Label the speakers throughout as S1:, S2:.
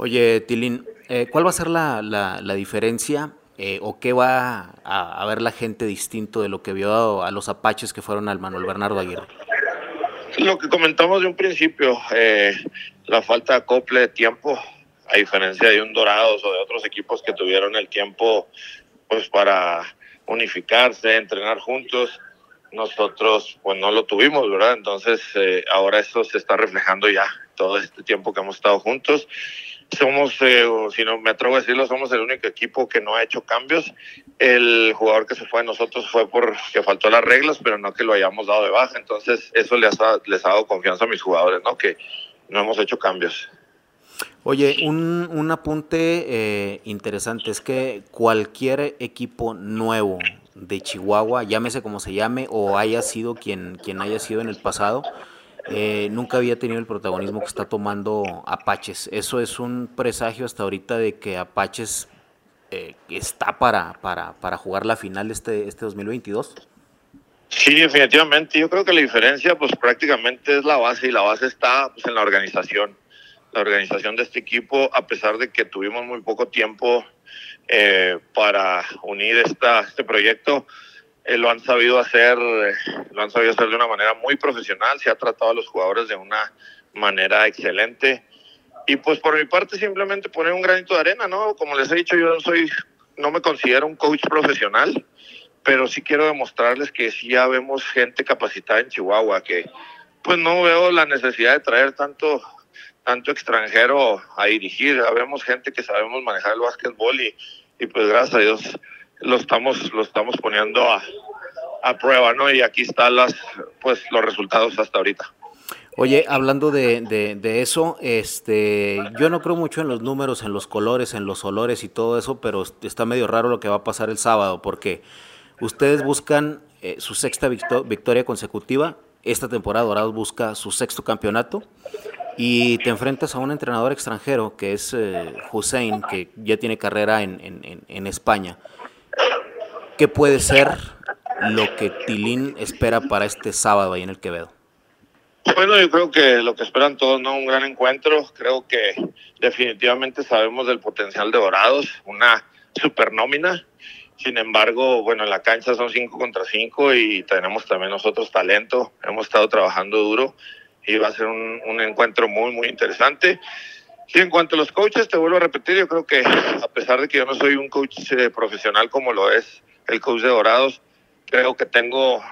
S1: Oye, Tilín, eh, ¿cuál va a ser la, la, diferencia eh, o qué va a, ver la gente distinto de lo que vio a, los apaches que fueron al Manuel Bernardo Aguirre?
S2: Lo que comentamos de un principio, eh, la falta de acople de tiempo, a diferencia de un Dorados o de otros equipos que tuvieron el tiempo pues para unificarse, entrenar juntos, nosotros pues no lo tuvimos, ¿verdad? Entonces ahora eso se está reflejando ya todo este tiempo que hemos estado juntos somos, eh, si no me atrevo a decirlo, somos el único equipo que no ha hecho cambios. El jugador que se fue de nosotros fue porque faltó las reglas, pero no que lo hayamos dado de baja. Entonces, eso les ha, les ha dado confianza a mis jugadores, ¿no? Que no hemos hecho cambios.
S1: Oye, un, un apunte eh, interesante es que cualquier equipo nuevo de Chihuahua, llámese como se llame, o haya sido quien, quien haya sido en el pasado, eh, nunca había tenido el protagonismo que está tomando Apaches. Eso es un presagio hasta ahorita de que Apaches eh, está para, para, para, jugar la final este, este 2022.
S2: Sí, definitivamente. Yo creo que la diferencia pues prácticamente es la base y la base está pues, en la organización. La organización de este equipo, a pesar de que tuvimos muy poco tiempo eh, para unir esta, este proyecto, eh, lo han sabido hacer, eh, lo han sabido hacer de una manera muy profesional, se ha tratado a los jugadores de una manera excelente. Y pues por mi parte simplemente poner un granito de arena, ¿no? Como les he dicho, yo no soy, no me considero un coach profesional, pero sí quiero demostrarles que sí ya vemos gente capacitada en Chihuahua, que pues no veo la necesidad de traer tanto tanto extranjero a dirigir. Vemos gente que sabemos manejar el básquetbol y, y pues gracias a Dios lo estamos, lo estamos poniendo a, a prueba, ¿no? Y aquí están las, pues, los resultados hasta ahorita.
S1: Oye, hablando de, de, eso, este, yo no creo mucho en los números, en los colores, en los olores y todo eso, pero está medio raro lo que va a pasar el sábado, porque ustedes buscan eh, su sexta victoria consecutiva, esta temporada Dorados busca su sexto campeonato, y te enfrentas a un entrenador extranjero que es eh, Hussein, que ya tiene carrera en, en, en España. ¿Qué puede ser lo que Tilín espera para este sábado ahí en el Quevedo?
S2: Bueno, yo creo que lo que esperan todos, ¿no? Un gran encuentro. Creo que definitivamente sabemos del potencial de Dorados, una super nómina. Sin embargo, bueno, en la cancha son cinco contra cinco y tenemos también nosotros talento. Hemos estado trabajando duro y va a ser un, un encuentro muy, muy interesante. Sí, en cuanto a los coaches, te vuelvo a repetir, yo creo que a pesar de que yo no soy un coach eh, profesional como lo es el coach de Dorados. Creo que tengo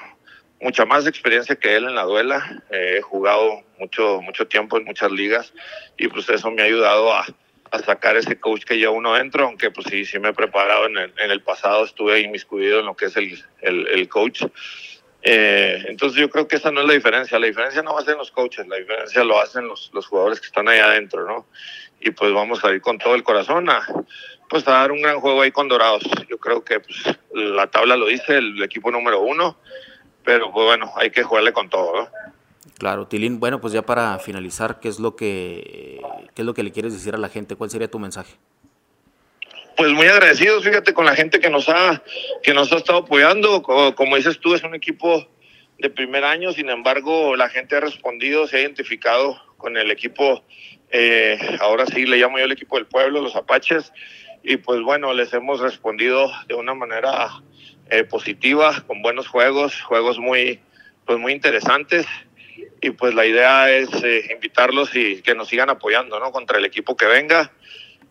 S2: mucha más experiencia que él en la duela. he jugado mucho, mucho tiempo en muchas ligas y pues eso me ha ayudado a, sacar ese coach que yo uno dentro, aunque pues sí, sí me he preparado en el, pasado, estuve inmiscuido en lo que es el, el, el coach. Eh, entonces yo creo que esa no es la diferencia, la diferencia no va a ser en los coaches, la diferencia lo hacen los, los jugadores que están ahí adentro, ¿no? Y pues vamos a ir con todo el corazón a, pues a dar un gran juego ahí con Dorados. Yo creo que pues, la tabla lo dice, el, equipo número uno, pero pues bueno, hay que jugarle con todo, ¿no?
S1: Claro, Tilín, bueno, pues ya para finalizar, ¿qué es lo que qué es lo que le quieres decir a la gente? ¿Cuál sería tu mensaje?
S2: Pues muy agradecidos, fíjate, con la gente que nos ha que nos ha estado apoyando. Como, dices tú, es un equipo de primer año, sin embargo, la gente ha respondido, se ha identificado con el equipo, eh, ahora sí le llamo yo el equipo del pueblo, los Apaches, y pues bueno, les hemos respondido de una manera eh, positiva, con buenos juegos, juegos muy, pues muy interesantes y pues la idea es eh, invitarlos y que nos sigan apoyando, ¿no? Contra el equipo que venga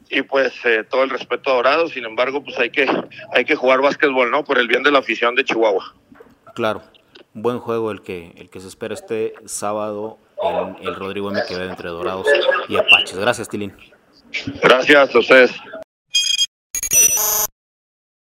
S2: y pues todo el respeto adorado, sin embargo, pues hay que, hay que jugar básquetbol, ¿no? Por el bien de la afición de Chihuahua.
S1: Claro, buen juego el que, el que se espera este sábado el Rodrigo M. Quevedo entre Dorados y Apaches. Gracias, Tilín.
S2: Gracias a ustedes.